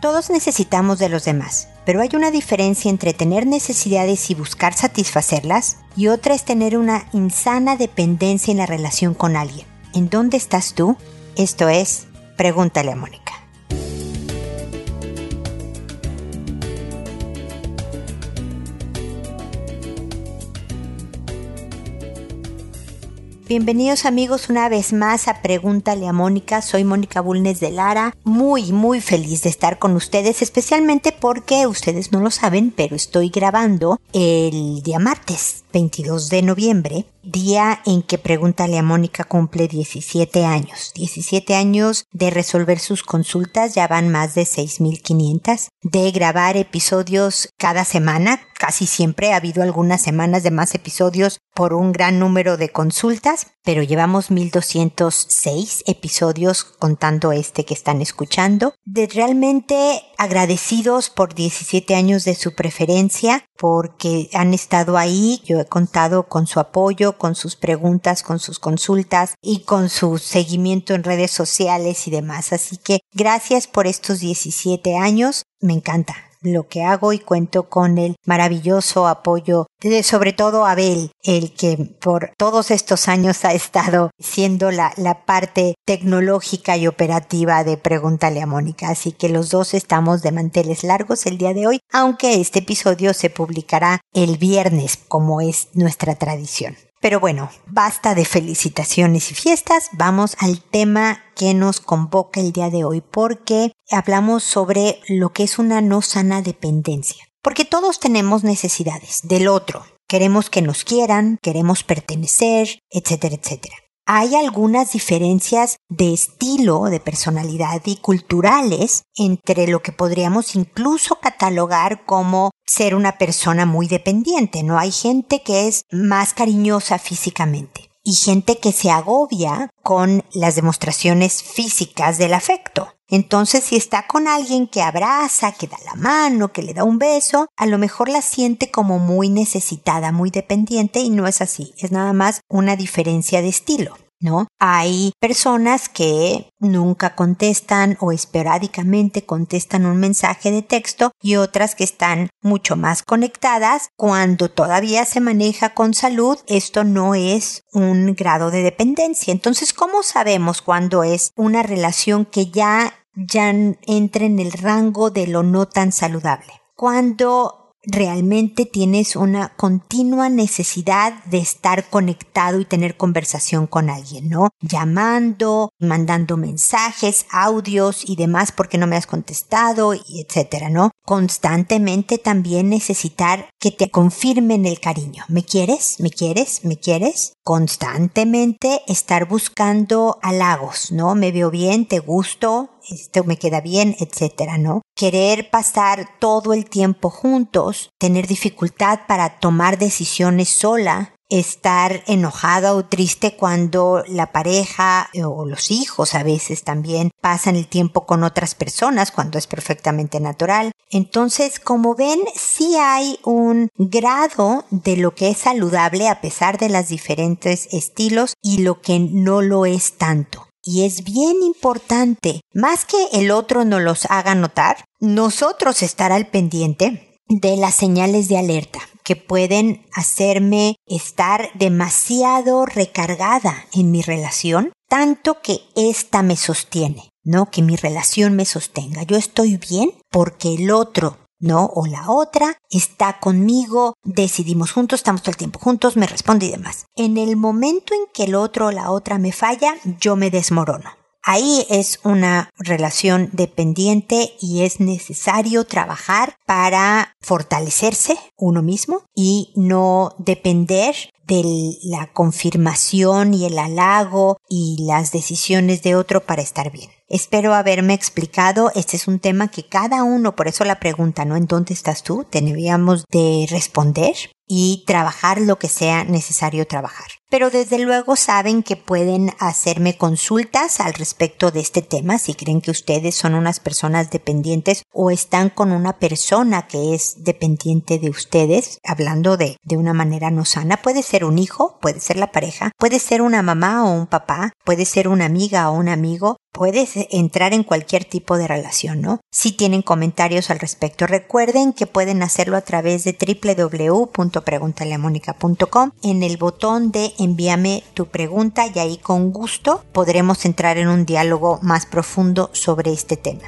Todos necesitamos de los demás, pero hay una diferencia entre tener necesidades y buscar satisfacerlas y otra es tener una insana dependencia en la relación con alguien. ¿En dónde estás tú? Esto es, pregúntale a Mónica. Bienvenidos amigos una vez más a Pregúntale a Mónica. Soy Mónica Bulnes de Lara. Muy, muy feliz de estar con ustedes, especialmente porque ustedes no lo saben, pero estoy grabando el día martes 22 de noviembre, día en que Pregúntale a Mónica cumple 17 años. 17 años de resolver sus consultas, ya van más de 6.500, de grabar episodios cada semana, casi siempre ha habido algunas semanas de más episodios por un gran número de consultas, pero llevamos 1206 episodios contando este que están escuchando. De realmente agradecidos por 17 años de su preferencia, porque han estado ahí. Yo he contado con su apoyo, con sus preguntas, con sus consultas y con su seguimiento en redes sociales y demás. Así que gracias por estos 17 años. Me encanta lo que hago y cuento con el maravilloso apoyo de sobre todo Abel, el que por todos estos años ha estado siendo la, la parte tecnológica y operativa de Pregúntale a Mónica. Así que los dos estamos de manteles largos el día de hoy, aunque este episodio se publicará el viernes como es nuestra tradición. Pero bueno, basta de felicitaciones y fiestas, vamos al tema que nos convoca el día de hoy porque hablamos sobre lo que es una no sana dependencia. Porque todos tenemos necesidades del otro. Queremos que nos quieran, queremos pertenecer, etcétera, etcétera hay algunas diferencias de estilo, de personalidad y culturales entre lo que podríamos incluso catalogar como ser una persona muy dependiente, ¿no? Hay gente que es más cariñosa físicamente y gente que se agobia con las demostraciones físicas del afecto. Entonces, si está con alguien que abraza, que da la mano, que le da un beso, a lo mejor la siente como muy necesitada, muy dependiente y no es así, es nada más una diferencia de estilo. ¿No? Hay personas que nunca contestan o esporádicamente contestan un mensaje de texto y otras que están mucho más conectadas. Cuando todavía se maneja con salud, esto no es un grado de dependencia. Entonces, ¿cómo sabemos cuándo es una relación que ya, ya entra en el rango de lo no tan saludable? Cuando realmente tienes una continua necesidad de estar conectado y tener conversación con alguien, ¿no? Llamando, mandando mensajes, audios y demás porque no me has contestado y etcétera, ¿no? Constantemente también necesitar que te confirmen el cariño. ¿Me quieres? ¿Me quieres? ¿Me quieres? Constantemente estar buscando halagos, ¿no? Me veo bien, te gusto, esto me queda bien, etcétera, ¿no? Querer pasar todo el tiempo juntos, tener dificultad para tomar decisiones sola, estar enojada o triste cuando la pareja o los hijos a veces también pasan el tiempo con otras personas cuando es perfectamente natural. Entonces, como ven, sí hay un grado de lo que es saludable a pesar de los diferentes estilos y lo que no lo es tanto. Y es bien importante, más que el otro nos los haga notar, nosotros estar al pendiente de las señales de alerta que pueden hacerme estar demasiado recargada en mi relación, tanto que ésta me sostiene, ¿no? Que mi relación me sostenga. Yo estoy bien porque el otro ¿no? O la otra está conmigo, decidimos juntos, estamos todo el tiempo juntos, me responde y demás. En el momento en que el otro o la otra me falla, yo me desmorono. Ahí es una relación dependiente y es necesario trabajar para fortalecerse uno mismo y no depender de la confirmación y el halago y las decisiones de otro para estar bien. Espero haberme explicado. Este es un tema que cada uno, por eso la pregunta, ¿no? ¿En dónde estás tú? Teníamos de responder y trabajar lo que sea necesario trabajar. Pero desde luego saben que pueden hacerme consultas al respecto de este tema si creen que ustedes son unas personas dependientes o están con una persona que es dependiente de ustedes, hablando de, de una manera no sana. Puede ser un hijo, puede ser la pareja, puede ser una mamá o un papá, puede ser una amiga o un amigo, puedes entrar en cualquier tipo de relación, ¿no? Si tienen comentarios al respecto, recuerden que pueden hacerlo a través de www.preguntaleamónica.com en el botón de envíame tu pregunta y ahí con gusto podremos entrar en un diálogo más profundo sobre este tema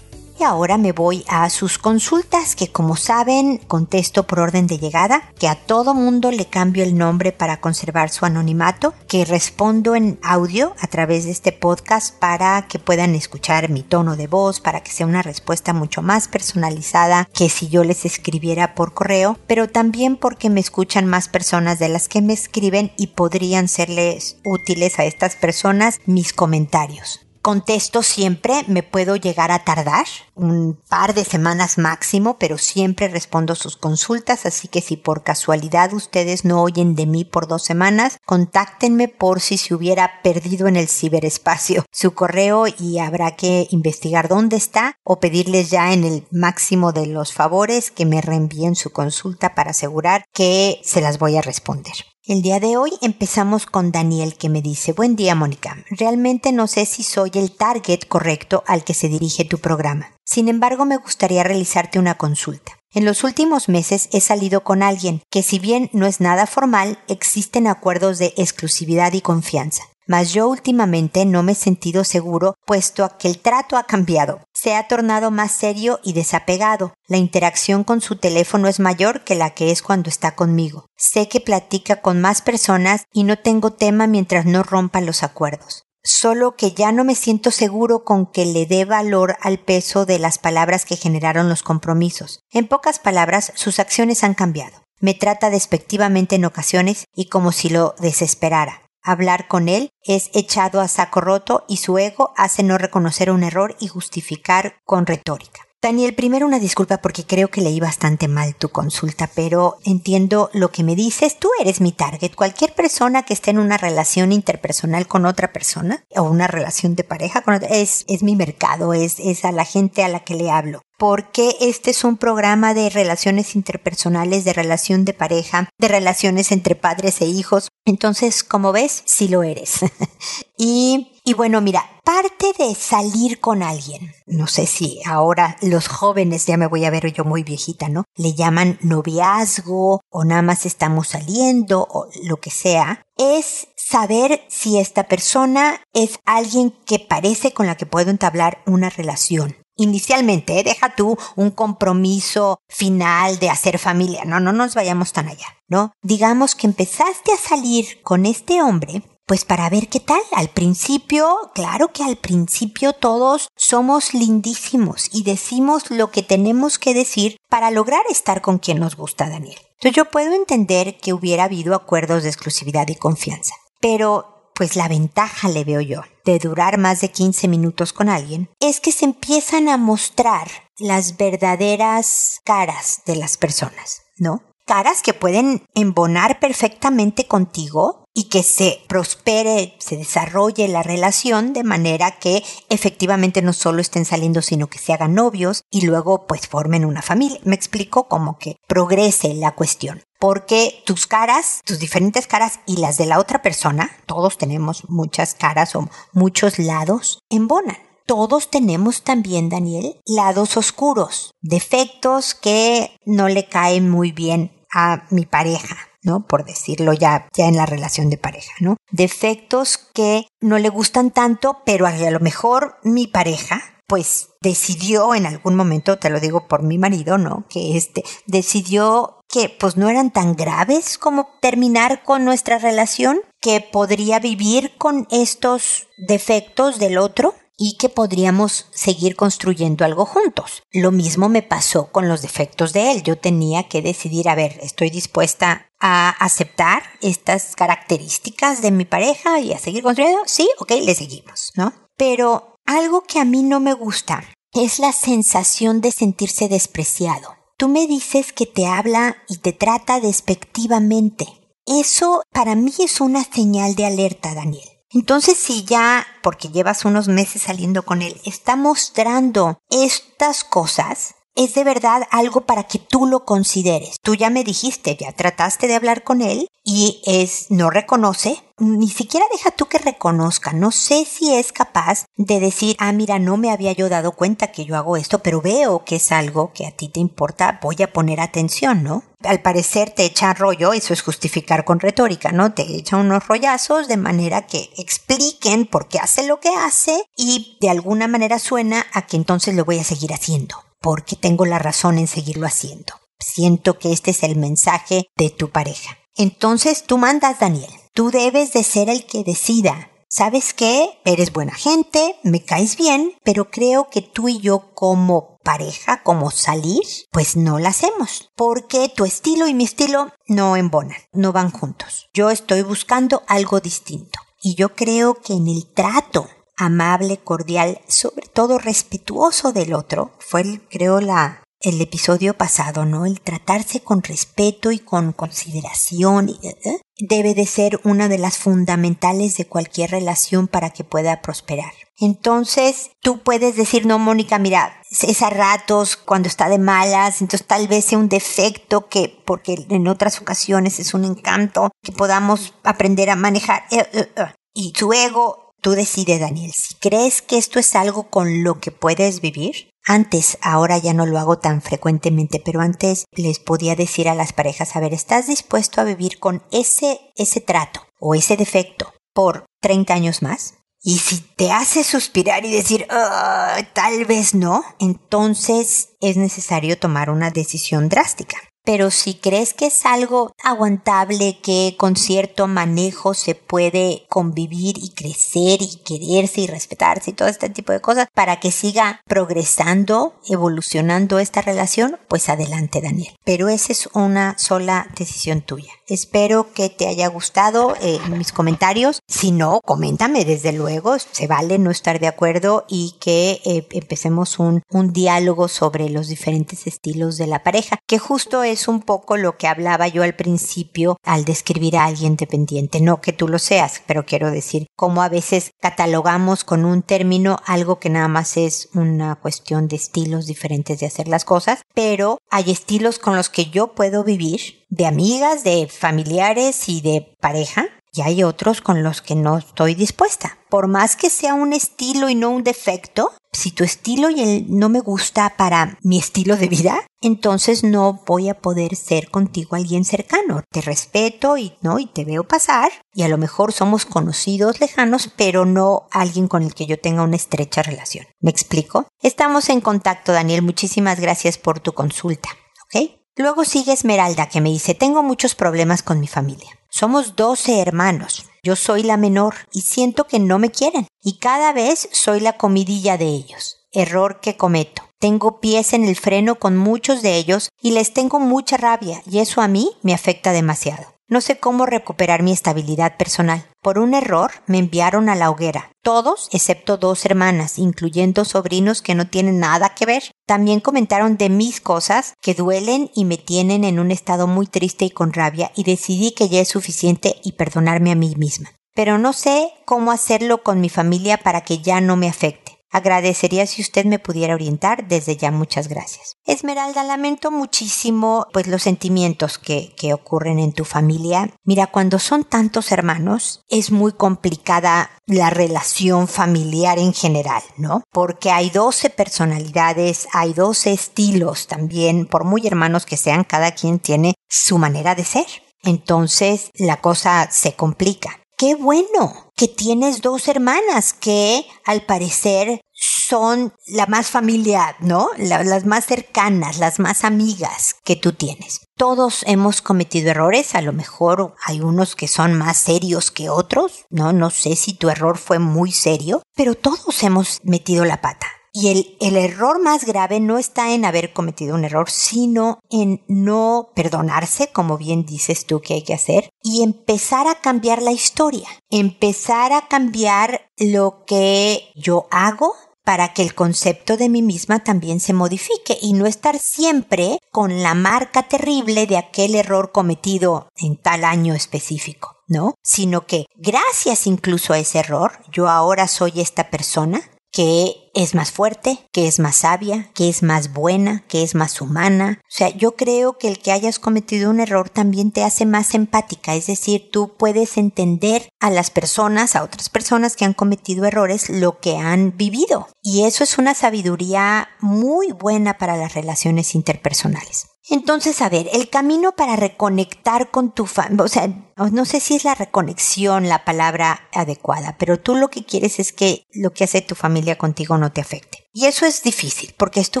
ahora me voy a sus consultas que como saben contesto por orden de llegada, que a todo mundo le cambio el nombre para conservar su anonimato, que respondo en audio a través de este podcast para que puedan escuchar mi tono de voz, para que sea una respuesta mucho más personalizada que si yo les escribiera por correo, pero también porque me escuchan más personas de las que me escriben y podrían serles útiles a estas personas mis comentarios contesto siempre, me puedo llegar a tardar un par de semanas máximo, pero siempre respondo sus consultas, así que si por casualidad ustedes no oyen de mí por dos semanas, contáctenme por si se hubiera perdido en el ciberespacio su correo y habrá que investigar dónde está o pedirles ya en el máximo de los favores que me reenvíen su consulta para asegurar que se las voy a responder. El día de hoy empezamos con Daniel que me dice, buen día Mónica, realmente no sé si soy el target correcto al que se dirige tu programa. Sin embargo, me gustaría realizarte una consulta. En los últimos meses he salido con alguien que si bien no es nada formal, existen acuerdos de exclusividad y confianza. Mas yo últimamente no me he sentido seguro, puesto que el trato ha cambiado. Se ha tornado más serio y desapegado. La interacción con su teléfono es mayor que la que es cuando está conmigo. Sé que platica con más personas y no tengo tema mientras no rompa los acuerdos. Solo que ya no me siento seguro con que le dé valor al peso de las palabras que generaron los compromisos. En pocas palabras, sus acciones han cambiado. Me trata despectivamente en ocasiones y como si lo desesperara. Hablar con él es echado a saco roto y su ego hace no reconocer un error y justificar con retórica. Daniel, primero una disculpa porque creo que leí bastante mal tu consulta, pero entiendo lo que me dices. Tú eres mi target. Cualquier persona que esté en una relación interpersonal con otra persona o una relación de pareja con otra, es, es mi mercado, es, es a la gente a la que le hablo porque este es un programa de relaciones interpersonales, de relación de pareja, de relaciones entre padres e hijos. Entonces, como ves, sí lo eres. y y bueno, mira, parte de salir con alguien, no sé si ahora los jóvenes, ya me voy a ver yo muy viejita, ¿no? Le llaman noviazgo o nada más estamos saliendo o lo que sea, es saber si esta persona es alguien que parece con la que puedo entablar una relación. Inicialmente, ¿eh? deja tú un compromiso final de hacer familia. No, no nos vayamos tan allá, ¿no? Digamos que empezaste a salir con este hombre pues para ver qué tal. Al principio, claro que al principio todos somos lindísimos y decimos lo que tenemos que decir para lograr estar con quien nos gusta, Daniel. Entonces yo puedo entender que hubiera habido acuerdos de exclusividad y confianza. Pero pues la ventaja le veo yo de durar más de 15 minutos con alguien es que se empiezan a mostrar las verdaderas caras de las personas, ¿no? Caras que pueden embonar perfectamente contigo y que se prospere, se desarrolle la relación de manera que efectivamente no solo estén saliendo, sino que se hagan novios y luego pues formen una familia. Me explico como que progrese la cuestión. Porque tus caras, tus diferentes caras y las de la otra persona, todos tenemos muchas caras o muchos lados, embonan todos tenemos también, Daniel, lados oscuros, defectos que no le caen muy bien a mi pareja, ¿no? Por decirlo ya, ya en la relación de pareja, ¿no? Defectos que no le gustan tanto, pero a lo mejor mi pareja, pues decidió en algún momento, te lo digo por mi marido, ¿no? Que este decidió que pues no eran tan graves como terminar con nuestra relación, que podría vivir con estos defectos del otro y que podríamos seguir construyendo algo juntos. Lo mismo me pasó con los defectos de él. Yo tenía que decidir, a ver, estoy dispuesta a aceptar estas características de mi pareja y a seguir construyendo. Sí, ok, le seguimos, ¿no? Pero algo que a mí no me gusta es la sensación de sentirse despreciado. Tú me dices que te habla y te trata despectivamente. Eso para mí es una señal de alerta, Daniel. Entonces, si ya, porque llevas unos meses saliendo con él, está mostrando estas cosas, es de verdad algo para que tú lo consideres. Tú ya me dijiste, ya trataste de hablar con él y es, no reconoce, ni siquiera deja tú que reconozca. No sé si es capaz de decir, ah, mira, no me había yo dado cuenta que yo hago esto, pero veo que es algo que a ti te importa, voy a poner atención, ¿no? Al parecer te echa rollo, eso es justificar con retórica, ¿no? Te echa unos rollazos de manera que expliquen por qué hace lo que hace y de alguna manera suena a que entonces lo voy a seguir haciendo porque tengo la razón en seguirlo haciendo. Siento que este es el mensaje de tu pareja. Entonces tú mandas, Daniel. Tú debes de ser el que decida. ¿Sabes qué? Eres buena gente, me caes bien, pero creo que tú y yo como pareja, como salir, pues no la hacemos. Porque tu estilo y mi estilo no embonan, no van juntos. Yo estoy buscando algo distinto. Y yo creo que en el trato amable, cordial, sobre todo respetuoso del otro, fue, creo, la, el episodio pasado, ¿no? El tratarse con respeto y con consideración ¿eh? debe de ser una de las fundamentales de cualquier relación para que pueda prosperar. Entonces, tú puedes decir, no, Mónica, mira, es a ratos cuando está de malas, entonces tal vez sea un defecto que, porque en otras ocasiones es un encanto que podamos aprender a manejar. Eh, eh, y su ego Tú decides, Daniel, si crees que esto es algo con lo que puedes vivir. Antes, ahora ya no lo hago tan frecuentemente, pero antes les podía decir a las parejas, a ver, ¿estás dispuesto a vivir con ese, ese trato o ese defecto por 30 años más? Y si te hace suspirar y decir, ah, tal vez no, entonces es necesario tomar una decisión drástica. Pero si crees que es algo aguantable, que con cierto manejo se puede convivir y crecer y quererse y respetarse y todo este tipo de cosas para que siga progresando, evolucionando esta relación, pues adelante Daniel. Pero esa es una sola decisión tuya. Espero que te haya gustado eh, mis comentarios. Si no, coméntame desde luego. Se vale no estar de acuerdo y que eh, empecemos un, un diálogo sobre los diferentes estilos de la pareja, que justo es es un poco lo que hablaba yo al principio al describir a alguien dependiente. No que tú lo seas, pero quiero decir cómo a veces catalogamos con un término algo que nada más es una cuestión de estilos diferentes de hacer las cosas, pero hay estilos con los que yo puedo vivir de amigas, de familiares y de pareja y hay otros con los que no estoy dispuesta. Por más que sea un estilo y no un defecto, si tu estilo y el no me gusta para mi estilo de vida, entonces no voy a poder ser contigo alguien cercano. Te respeto y no y te veo pasar y a lo mejor somos conocidos lejanos, pero no alguien con el que yo tenga una estrecha relación. ¿Me explico? Estamos en contacto, Daniel. Muchísimas gracias por tu consulta. ¿Ok? Luego sigue Esmeralda que me dice, tengo muchos problemas con mi familia. Somos 12 hermanos. Yo soy la menor y siento que no me quieren. Y cada vez soy la comidilla de ellos. Error que cometo. Tengo pies en el freno con muchos de ellos y les tengo mucha rabia y eso a mí me afecta demasiado. No sé cómo recuperar mi estabilidad personal. Por un error me enviaron a la hoguera. Todos, excepto dos hermanas, incluyendo sobrinos que no tienen nada que ver. También comentaron de mis cosas que duelen y me tienen en un estado muy triste y con rabia y decidí que ya es suficiente y perdonarme a mí misma. Pero no sé cómo hacerlo con mi familia para que ya no me afecte. Agradecería si usted me pudiera orientar. Desde ya muchas gracias. Esmeralda, lamento muchísimo pues los sentimientos que, que ocurren en tu familia. Mira, cuando son tantos hermanos, es muy complicada la relación familiar en general, ¿no? Porque hay 12 personalidades, hay 12 estilos también, por muy hermanos que sean, cada quien tiene su manera de ser. Entonces la cosa se complica. Qué bueno que tienes dos hermanas que al parecer son la más familiar, ¿no? las más cercanas, las más amigas que tú tienes. Todos hemos cometido errores, a lo mejor hay unos que son más serios que otros, ¿no? No sé si tu error fue muy serio, pero todos hemos metido la pata. Y el, error más grave no está en haber cometido un error, sino en no perdonarse, como bien dices tú que hay que hacer, y empezar a cambiar la historia, empezar a cambiar lo que yo hago para que el concepto de mí misma también se modifique y no estar siempre con la marca terrible de aquel error cometido en tal año específico, ¿no? Sino que gracias incluso a ese error, yo ahora soy esta persona que es más fuerte, que es más sabia, que es más buena, que es más humana. O sea, yo creo que el que hayas cometido un error también te hace más empática, es decir, tú puedes entender a las personas, a otras personas que han cometido errores, lo que han vivido. Y eso es una sabiduría muy buena para las relaciones interpersonales. Entonces, a ver, el camino para reconectar con tu familia, o sea, no sé si es la reconexión la palabra adecuada, pero tú lo que quieres es que lo que hace tu familia contigo no te afecte. Y eso es difícil, porque es tu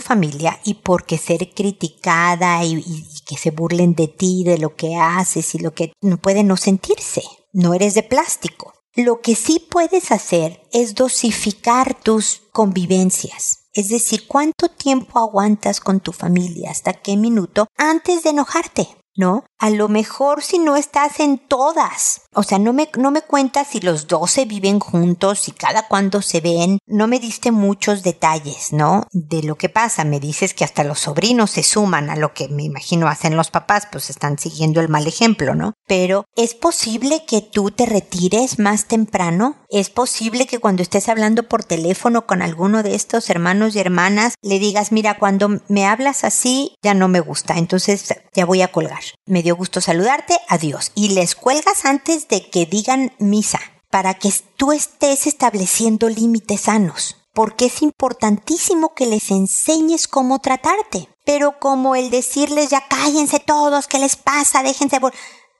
familia y porque ser criticada y, que se burlen de ti, de lo que haces y lo que no puede no sentirse. No eres de plástico. Lo que sí puedes hacer es dosificar tus convivencias. Es decir, cuánto tiempo aguantas con tu familia, hasta qué minuto, antes de enojarte. ¿no? A lo mejor si no estás en todas. O sea, no me, no me cuentas si los doce viven juntos, y cada cuando se ven. No me diste muchos detalles, ¿no? De lo que pasa. Me dices que hasta los sobrinos se suman a lo que me imagino hacen los papás, pues están siguiendo el mal ejemplo, ¿no? Pero ¿es posible que tú te retires más temprano? ¿Es posible que cuando estés hablando por teléfono con alguno de estos hermanos y hermanas le digas, mira, cuando me hablas así ya no me gusta, entonces ya voy a colgar? Me dio gusto saludarte, adiós. Y les cuelgas antes de que digan misa, para que tú estés estableciendo límites sanos, porque es importantísimo que les enseñes cómo tratarte. Pero como el decirles ya cállense todos, ¿qué les pasa? Déjense por...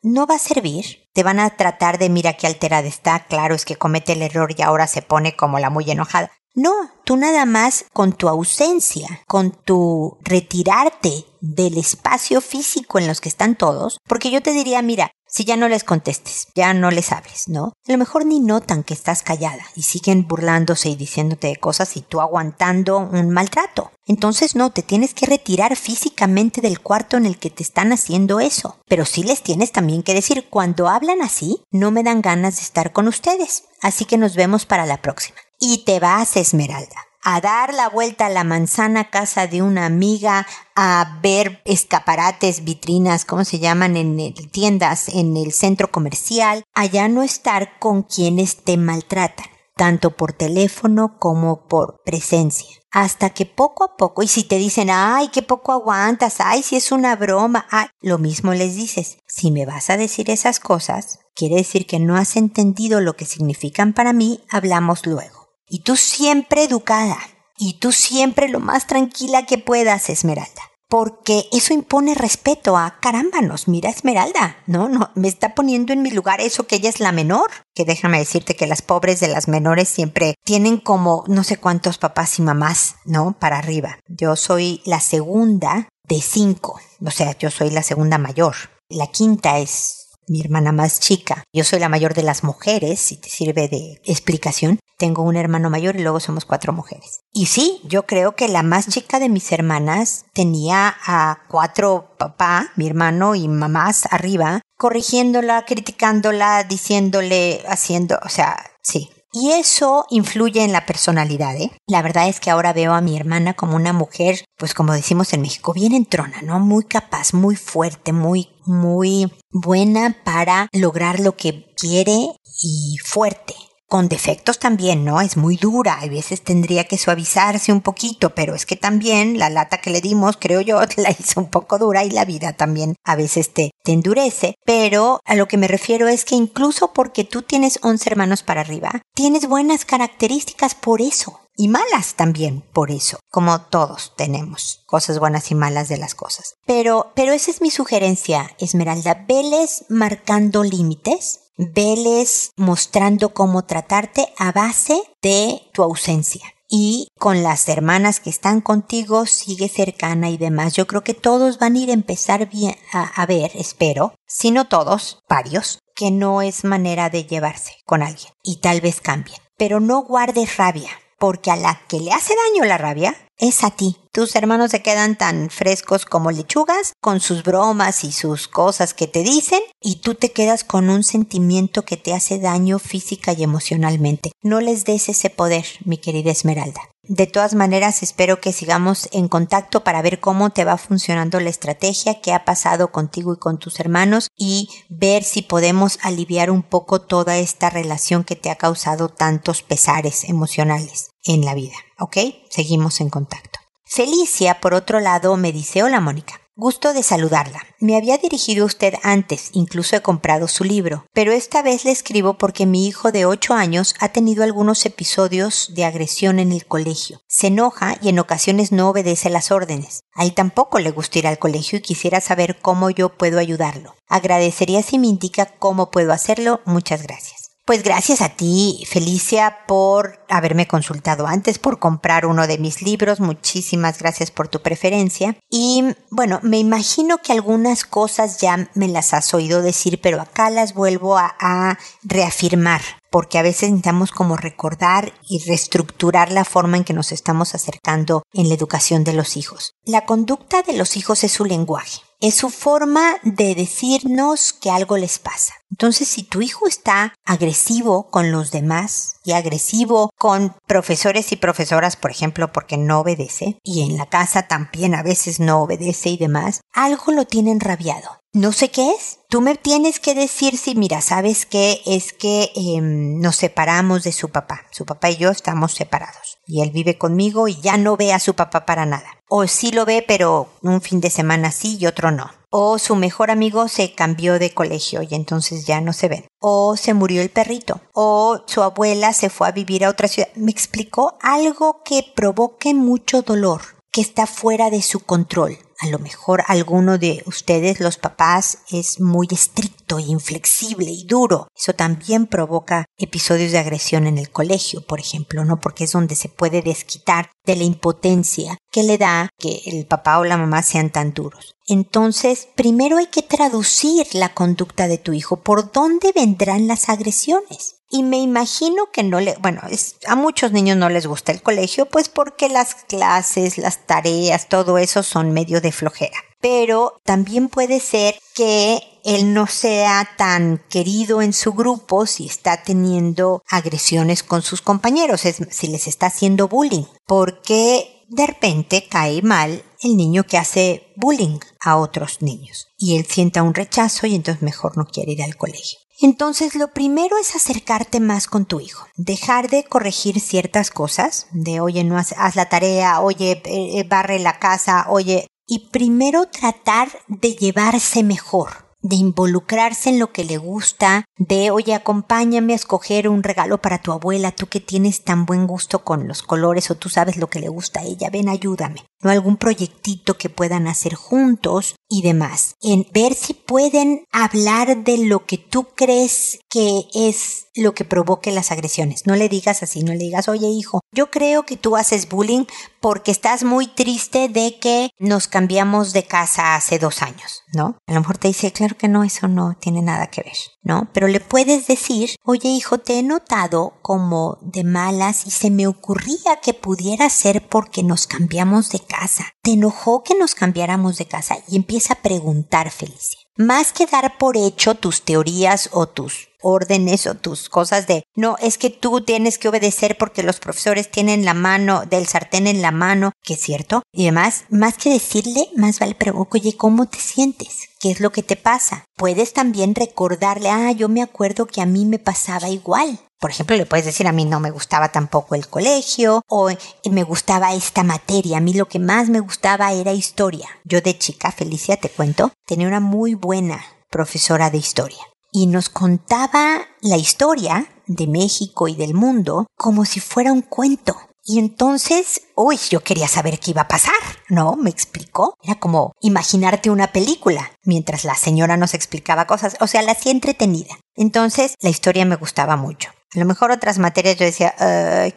No va a servir. Te van a tratar de mira qué alterada está, claro, es que comete el error y ahora se pone como la muy enojada. No, tú nada más con tu ausencia, con tu retirarte del espacio físico en los que están todos, porque yo te diría, mira, si ya no les contestes, ya no les hables, ¿no? A lo mejor ni notan que estás callada y siguen burlándose y diciéndote de cosas y tú aguantando un maltrato. Entonces no, te tienes que retirar físicamente del cuarto en el que te están haciendo eso. Pero sí les tienes también que decir, cuando hablan así, no me dan ganas de estar con ustedes. Así que nos vemos para la próxima y te vas, Esmeralda, a dar la vuelta a la manzana casa de una amiga, a ver escaparates, vitrinas, ¿cómo se llaman? En tiendas, en el centro comercial, allá no estar con quienes te maltratan, tanto por teléfono como por presencia. Hasta que poco a poco, y si te dicen, ay, qué poco aguantas, ay, si es una broma, ay, lo mismo les dices, si me vas a decir esas cosas, quiere decir que no has entendido lo que significan para mí, hablamos luego. Y tú siempre educada. Y tú siempre lo más tranquila que puedas, Esmeralda. Porque eso impone respeto a carámbanos. Mira, Esmeralda, no, no, me está poniendo en mi lugar eso que ella es la menor. Que déjame decirte que las pobres de las menores siempre tienen como no sé cuántos papás y mamás, ¿no? Para arriba. Yo soy la segunda de cinco. O sea, yo soy la segunda mayor. La quinta es mi hermana más chica. Yo soy la mayor de las mujeres, si te sirve de explicación. Tengo un hermano mayor y luego somos cuatro mujeres. Y sí, yo creo que la más chica de mis hermanas tenía a cuatro papá, mi hermano y mamás arriba, corrigiéndola, criticándola, diciéndole, haciendo, o sea, sí, y eso influye en la personalidad, ¿eh? La verdad es que ahora veo a mi hermana como una mujer, pues como decimos en México, bien entrona, ¿no? Muy capaz, muy fuerte, muy, muy buena para lograr lo que quiere y fuerte con defectos también, ¿no? Es muy dura, a veces tendría que suavizarse un poquito, pero es que también la lata que le dimos, creo yo, la hizo un poco dura y la vida también a veces te, te endurece, pero a lo que me refiero es que incluso porque tú tienes 11 hermanos para arriba, tienes buenas características por eso. Y malas también por eso, como todos tenemos cosas buenas y malas de las cosas. Pero, pero esa es mi sugerencia, Esmeralda. Veles marcando límites, veles mostrando cómo tratarte a base de tu ausencia. Y con las hermanas que están contigo, sigue cercana y demás. Yo creo que todos van a ir a empezar bien a, a ver, espero, si no todos, varios, que no es manera de llevarse con alguien. Y tal vez cambien. Pero no guardes rabia, porque a la que le hace daño la rabia es a ti. Tus hermanos se quedan tan frescos como lechugas, con sus bromas y sus cosas que te dicen, y tú te quedas con un sentimiento que te hace daño física y emocionalmente. No les des ese poder, mi querida Esmeralda. De todas maneras, espero que sigamos en contacto para ver cómo te va funcionando la estrategia, qué ha pasado contigo y con tus hermanos y ver si podemos aliviar un poco toda esta relación que te ha causado tantos pesares emocionales en la vida. ¿Ok? Seguimos en contacto. Felicia, por otro lado, me dice, hola Mónica. Gusto de saludarla. Me había dirigido usted antes, incluso he comprado su libro, pero esta vez le escribo porque mi hijo de 8 años ha tenido algunos episodios de agresión en el colegio. Se enoja y en ocasiones no obedece las órdenes. A él tampoco le gusta ir al colegio y quisiera saber cómo yo puedo ayudarlo. Agradecería si me indica cómo puedo hacerlo. Muchas gracias. Pues gracias a ti, Felicia, por haberme consultado antes, por comprar uno de mis libros. Muchísimas gracias por tu preferencia. Y bueno, me imagino que algunas cosas ya me las has oído decir, pero acá las vuelvo a, reafirmar porque a veces necesitamos como recordar y reestructurar la forma en que nos estamos acercando en la educación de los hijos. La conducta de los hijos es su lenguaje es su forma de decirnos que algo les pasa. Entonces, si tu hijo está agresivo con los demás y agresivo con profesores y profesoras, por ejemplo, porque no obedece, y en la casa también a veces no obedece y demás, algo lo tienen rabiado. No sé qué es. Tú me tienes que decir si, mira, sabes qué es que em, nos separamos de su papá. Su papá y yo estamos separados. Y él vive conmigo y ya no ve a su papá para nada. O sí lo ve, pero un fin de semana sí y otro no. O su mejor amigo se cambió de colegio y entonces ya no se ven. O se murió el perrito. O su abuela se fue a vivir a otra ciudad. Me explicó algo que provoque mucho dolor, que está fuera de su control a lo mejor alguno de ustedes, los papás, es muy estricto inflexible y duro. Eso también provoca episodios de agresión en el colegio, por ejemplo, ¿no? Porque es donde se puede desquitar de la impotencia que le da que el papá o la mamá sean tan duros. Entonces, primero hay que traducir la conducta de tu hijo. ¿Por dónde vendrán las agresiones? Y me imagino que no le, bueno, es, a muchos niños no les gusta el colegio, pues porque las clases, las tareas, todo eso son medio de flojera. Pero también puede ser que él no sea tan querido en su grupo si está teniendo agresiones con sus compañeros, si les está haciendo bullying, porque de repente cae mal el niño que hace bullying a otros niños y él sienta un rechazo y entonces mejor no quiere ir al colegio. Entonces, lo primero es acercarte más con tu hijo. Dejar de corregir ciertas cosas, de oye, no haz, la tarea, oye, eh, eh, barre la casa, oye, y primero tratar de llevarse mejor de involucrarse en lo que le gusta, de oye, acompáñame a escoger un regalo para tu abuela, tú que tienes tan buen gusto con los colores o tú sabes lo que le gusta a ella, ven, ayúdame. No algún proyectito que puedan hacer juntos y demás. En ver si pueden hablar de lo que tú crees que es lo que provoque las agresiones. No le digas así, no le digas, oye hijo, yo creo que tú haces bullying porque estás muy triste de que nos cambiamos de casa hace dos años, ¿no? A lo mejor te dice, claro que no, eso no tiene nada que ver, ¿no? Pero le puedes decir, oye hijo, te he notado como de malas y se me ocurría que pudiera ser porque nos cambiamos de casa. ¿Te enojó que nos cambiáramos de casa? Y empieza a preguntar, Felicia. Más que dar por hecho tus teorías o tus órdenes o tus cosas de no, es que tú tienes que obedecer porque los profesores tienen la mano del sartén en la mano, que es cierto, y demás, más que decirle, más vale pero oye, ¿cómo te sientes? ¿Qué es lo que te pasa? Puedes también recordarle, ah, yo me acuerdo que a mí me pasaba igual. Por ejemplo, le puedes decir, a mí no me gustaba tampoco el colegio o me gustaba esta materia. A mí lo que más me gustaba era historia. Yo de chica, Felicia, te cuento, tenía una muy buena profesora de historia y nos contaba la historia de México y del mundo como si fuera un cuento. Y entonces, uy, yo quería saber qué iba a pasar, ¿no? Me explicó. Era como imaginarte una película mientras la señora nos explicaba cosas, o sea, la hacía entretenida. Entonces, la historia me gustaba mucho. A lo mejor otras materias yo decía,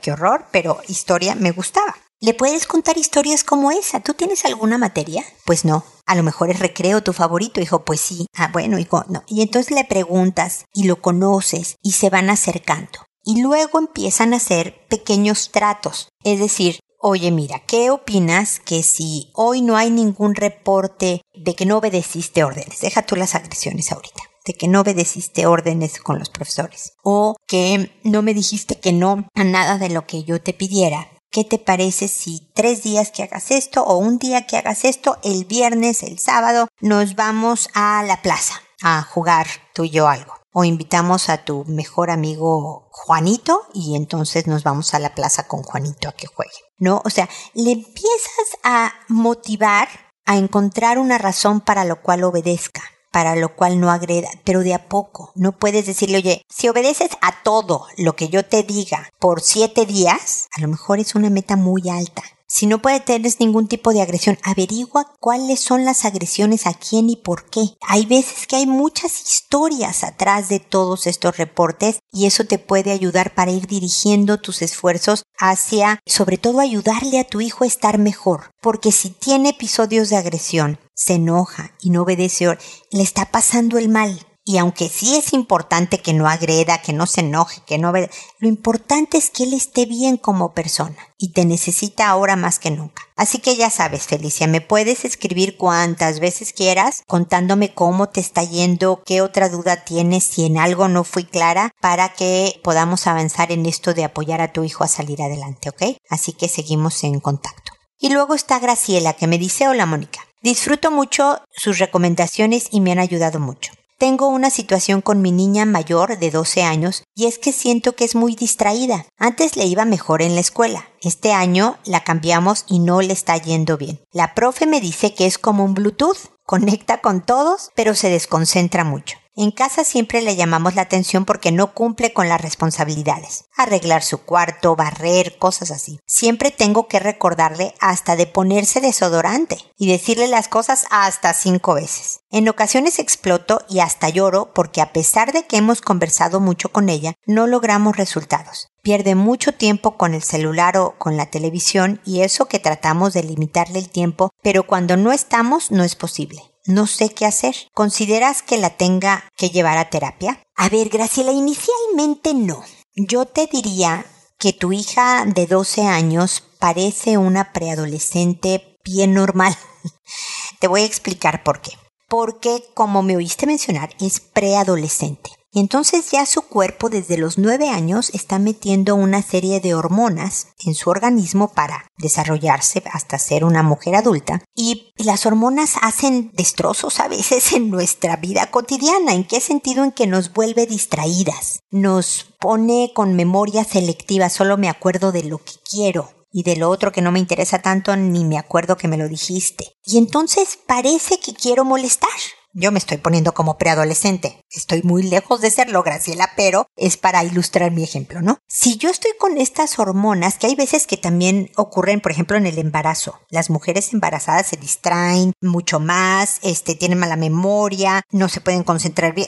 qué horror, pero historia me gustaba. ¿Le puedes contar historias como esa? ¿Tú tienes alguna materia? Pues no. A lo mejor es recreo tu favorito. Hijo, pues sí. Ah, bueno, hijo, no. Y entonces le preguntas y lo conoces y se van acercando. Y luego empiezan a hacer pequeños tratos. Es decir, oye, mira, ¿qué opinas que si hoy no hay ningún reporte de que no obedeciste órdenes? Deja tú las agresiones ahorita de que no obedeciste órdenes con los profesores o que no me dijiste que no a nada de lo que yo te pidiera ¿Qué te parece si tres días que hagas esto o un día que hagas esto, el viernes, el sábado, nos vamos a la plaza a jugar tú y yo algo? O invitamos a tu mejor amigo Juanito y entonces nos vamos a la plaza con Juanito a que juegue. ¿No? O sea, le empiezas a motivar a encontrar una razón para lo cual obedezca para lo cual no agreda, pero de a poco. No puedes decirle, oye, si obedeces a todo lo que yo te diga por siete días, a lo mejor es una meta muy alta. Si no puede tener ningún tipo de agresión, averigua cuáles son las agresiones a quién y por qué. Hay veces que hay muchas historias atrás de todos estos reportes y eso te puede ayudar para ir dirigiendo tus esfuerzos hacia, sobre todo, ayudarle a tu hijo a estar mejor. Porque si tiene episodios de agresión, se enoja y no obedece, le está pasando el mal. Y aunque sí es importante que no agreda, que no se enoje, que no ve, lo importante es que él esté bien como persona y te necesita ahora más que nunca. Así que ya sabes, Felicia, me puedes escribir cuantas veces quieras contándome cómo te está yendo, qué otra duda tienes, si en algo no fui clara, para que podamos avanzar en esto de apoyar a tu hijo a salir adelante, ¿ok? Así que seguimos en contacto. Y luego está Graciela que me dice, hola Mónica, disfruto mucho sus recomendaciones y me han ayudado mucho. Tengo una situación con mi niña mayor de 12 años y es que siento que es muy distraída. Antes le iba mejor en la escuela. Este año la cambiamos y no le está yendo bien. La profe me dice que es como un Bluetooth. Conecta con todos, pero se desconcentra mucho. En casa siempre le llamamos la atención porque no cumple con las responsabilidades. Arreglar su cuarto, barrer, cosas así. Siempre tengo que recordarle hasta de ponerse desodorante y decirle las cosas hasta cinco veces. En ocasiones exploto y hasta lloro porque a pesar de que hemos conversado mucho con ella, no logramos resultados. Pierde mucho tiempo con el celular o con la televisión y eso que tratamos de limitarle el tiempo, pero cuando no estamos no es posible no sé qué hacer. ¿Consideras que la tenga que llevar a terapia? A ver, Graciela, inicialmente no. Yo te diría que tu hija de 12 años parece una preadolescente bien normal. te voy a explicar por qué. Porque, como me oíste mencionar, es preadolescente. Entonces ya su cuerpo desde los nueve años está metiendo una serie de hormonas en su organismo para desarrollarse hasta ser una mujer adulta. Y las hormonas hacen destrozos a veces en nuestra vida cotidiana. ¿En qué sentido? En que nos vuelve distraídas. Nos pone con memoria selectiva. Solo me acuerdo de lo que quiero y de lo otro que no me interesa tanto ni me acuerdo que me lo dijiste. Y entonces parece que quiero molestar. Yo me estoy poniendo como preadolescente. Estoy muy lejos de serlo, Graciela, pero es para ilustrar mi ejemplo, ¿no? Si yo estoy con estas hormonas, que hay veces que también ocurren, por ejemplo, en el embarazo. Las mujeres embarazadas se distraen mucho más, este, tienen mala memoria, no se pueden concentrar bien.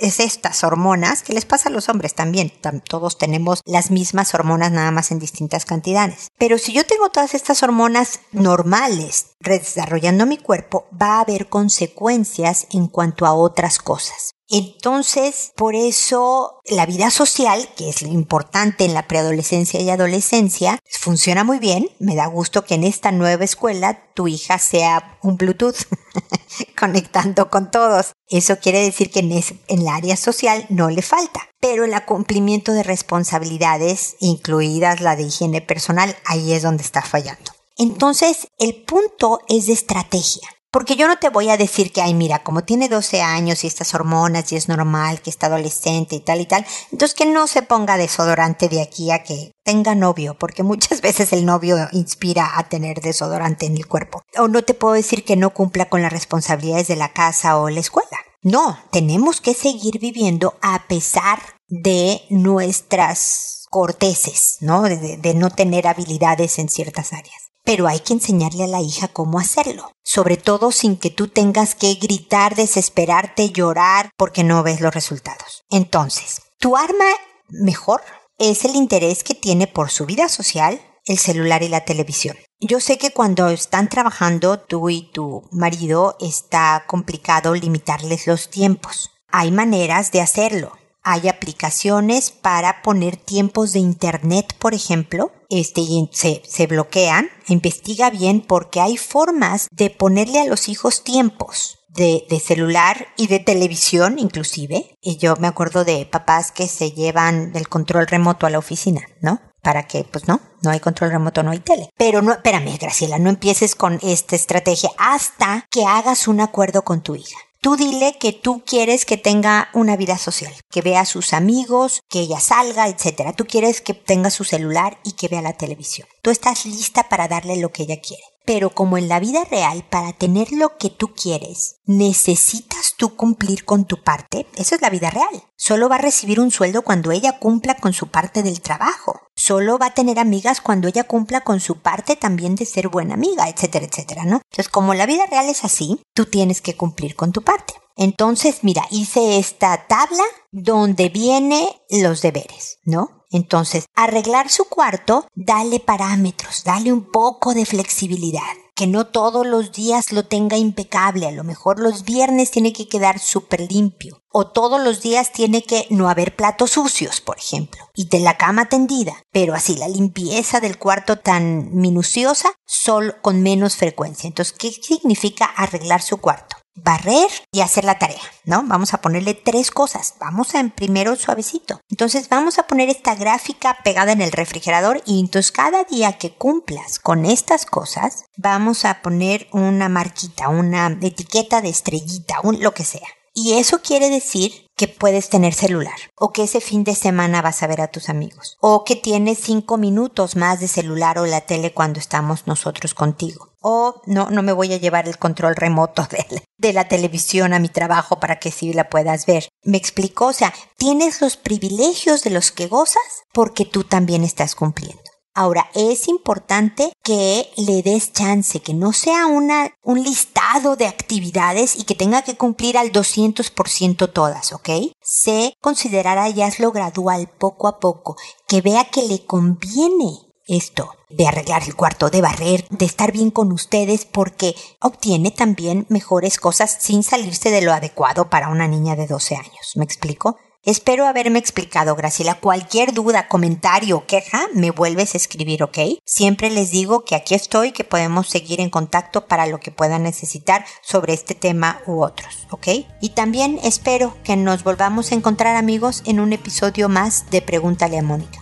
Es estas hormonas que les pasa a los hombres también. Todos tenemos las mismas hormonas, nada más en distintas cantidades. Pero si yo tengo todas estas hormonas normales desarrollando mi cuerpo, va a haber consecuencias en cuanto a otras cosas. Entonces, por eso la vida social, que es lo importante en la preadolescencia y adolescencia, funciona muy bien. Me da gusto que en esta nueva escuela tu hija sea un Bluetooth conectando con todos. Eso quiere decir que en, en el área social no le falta. Pero el cumplimiento de responsabilidades, incluidas la de higiene personal, ahí es donde está fallando. Entonces, el punto es de estrategia. Porque yo no te voy a decir que, ay, mira, como tiene 12 años y estas hormonas y es normal que está adolescente y tal y tal, entonces que no se ponga desodorante de aquí a que tenga novio, porque muchas veces el novio inspira a tener desodorante en el cuerpo. O no te puedo decir que no cumpla con las responsabilidades de la casa o la escuela. No, tenemos que seguir viviendo a pesar de nuestras corteses, ¿no? De, de no tener habilidades en ciertas áreas pero hay que enseñarle a la hija cómo hacerlo, sobre todo sin que tú tengas que gritar, desesperarte, llorar porque no ves los resultados. Entonces, tu arma mejor es el interés que tiene por su vida social, el celular y la televisión. Yo sé que cuando están trabajando tú y tu marido está complicado limitarles los tiempos. Hay maneras de hacerlo. Hay aplicaciones para poner tiempos de internet, por ejemplo, este, se, se bloquean. Investiga bien porque hay formas de ponerle a los hijos tiempos. De, de, celular y de televisión inclusive. Y yo me acuerdo de papás que se llevan el control remoto a la oficina, ¿no? para que, pues no, no hay control remoto, no hay tele. Pero no, espérame, Graciela, no empieces con esta estrategia hasta que hagas un acuerdo con tu hija. Tú dile que tú quieres que tenga una vida social, que vea a sus amigos, que ella salga, etc. Tú quieres que tenga su celular y que vea la televisión. Tú estás lista para darle lo que ella quiere. Pero como en la vida real, para tener lo que tú quieres, necesitas tú cumplir con tu parte, eso es la vida real. Solo va a recibir un sueldo cuando ella cumpla con su parte del trabajo. Solo va a tener amigas cuando ella cumpla con su parte también de ser buena amiga, etcétera, etcétera, ¿no? Entonces, como la vida real es así, tú tienes que cumplir con tu parte. Entonces, mira, hice esta tabla donde viene los deberes, ¿no? Entonces, arreglar su cuarto, dale parámetros, dale un poco de flexibilidad. Que no todos los días lo tenga impecable, a lo mejor los viernes tiene que quedar súper limpio. O todos los días tiene que no haber platos sucios, por ejemplo. Y de la cama tendida. Pero así la limpieza del cuarto tan minuciosa, solo con menos frecuencia. Entonces, ¿qué significa arreglar su cuarto? Barrer y hacer la tarea, ¿no? Vamos a ponerle tres cosas. Vamos a primero suavecito. Entonces vamos a poner esta gráfica pegada en el refrigerador y entonces cada día que cumplas con estas cosas, vamos a poner una marquita, una etiqueta de estrellita, un, lo que sea. Y eso quiere decir que puedes tener celular, o que ese fin de semana vas a ver a tus amigos, o que tienes cinco minutos más de celular o la tele cuando estamos nosotros contigo. O no, no me voy a llevar el control remoto de, de la televisión a mi trabajo para que sí la puedas ver. Me explico, o sea, tienes los privilegios de los que gozas porque tú también estás cumpliendo. Ahora, es importante que le des chance, que no sea una, un listado de actividades y que tenga que cumplir al 200% todas, ¿ok? Se considerará ya lo gradual, poco a poco, que vea que le conviene esto de arreglar el cuarto, de barrer, de estar bien con ustedes porque obtiene también mejores cosas sin salirse de lo adecuado para una niña de 12 años. ¿Me explico? Espero haberme explicado, Graciela. Cualquier duda, comentario queja, me vuelves a escribir, ¿ok? Siempre les digo que aquí estoy, que podemos seguir en contacto para lo que puedan necesitar sobre este tema u otros, ¿ok? Y también espero que nos volvamos a encontrar amigos en un episodio más de Pregúntale a Mónica.